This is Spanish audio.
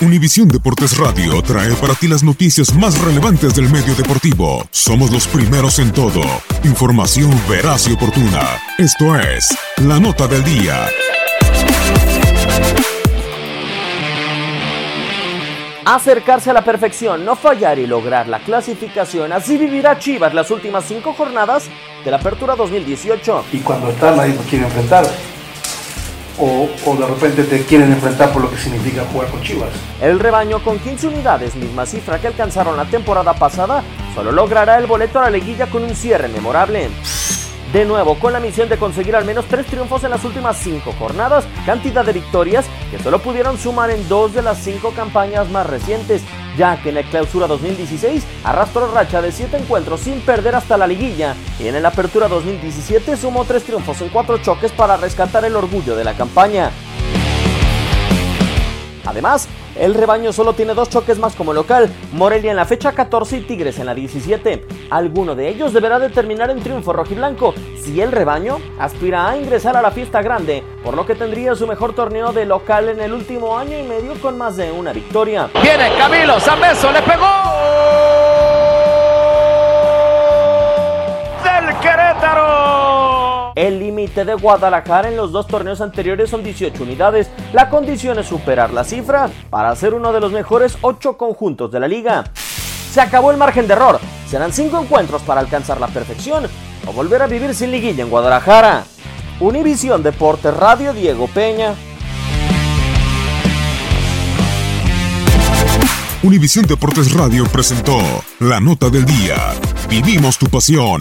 Univisión Deportes Radio trae para ti las noticias más relevantes del medio deportivo. Somos los primeros en todo. Información veraz y oportuna. Esto es La Nota del Día. Acercarse a la perfección, no fallar y lograr la clasificación. Así vivirá Chivas las últimas cinco jornadas de la Apertura 2018. Y cuando está nadie lo quiere enfrentar o, de repente te quieren enfrentar por lo que significa jugar con Chivas. El rebaño con 15 unidades, misma cifra que alcanzaron la temporada pasada, solo logrará el boleto a la liguilla con un cierre memorable. De nuevo, con la misión de conseguir al menos tres triunfos en las últimas cinco jornadas, cantidad de victorias que solo pudieron sumar en dos de las cinco campañas más recientes, ya que en la clausura 2016 arrastró racha de siete encuentros sin perder hasta la liguilla, y en la apertura 2017 sumó tres triunfos en cuatro choques para rescatar el orgullo de la campaña. Además, el rebaño solo tiene dos choques más como local, Morelia en la fecha 14 y Tigres en la 17. Alguno de ellos deberá determinar en triunfo rojiblanco si el rebaño aspira a ingresar a la fiesta grande, por lo que tendría su mejor torneo de local en el último año y medio con más de una victoria. Viene Camilo Zambeso, le pegó. Del Querétaro. El límite de Guadalajara en los dos torneos anteriores son 18 unidades. La condición es superar la cifra para ser uno de los mejores 8 conjuntos de la liga. Se acabó el margen de error. Serán 5 encuentros para alcanzar la perfección o volver a vivir sin liguilla en Guadalajara. Univisión Deportes Radio Diego Peña. Univisión Deportes Radio presentó la nota del día. Vivimos tu pasión.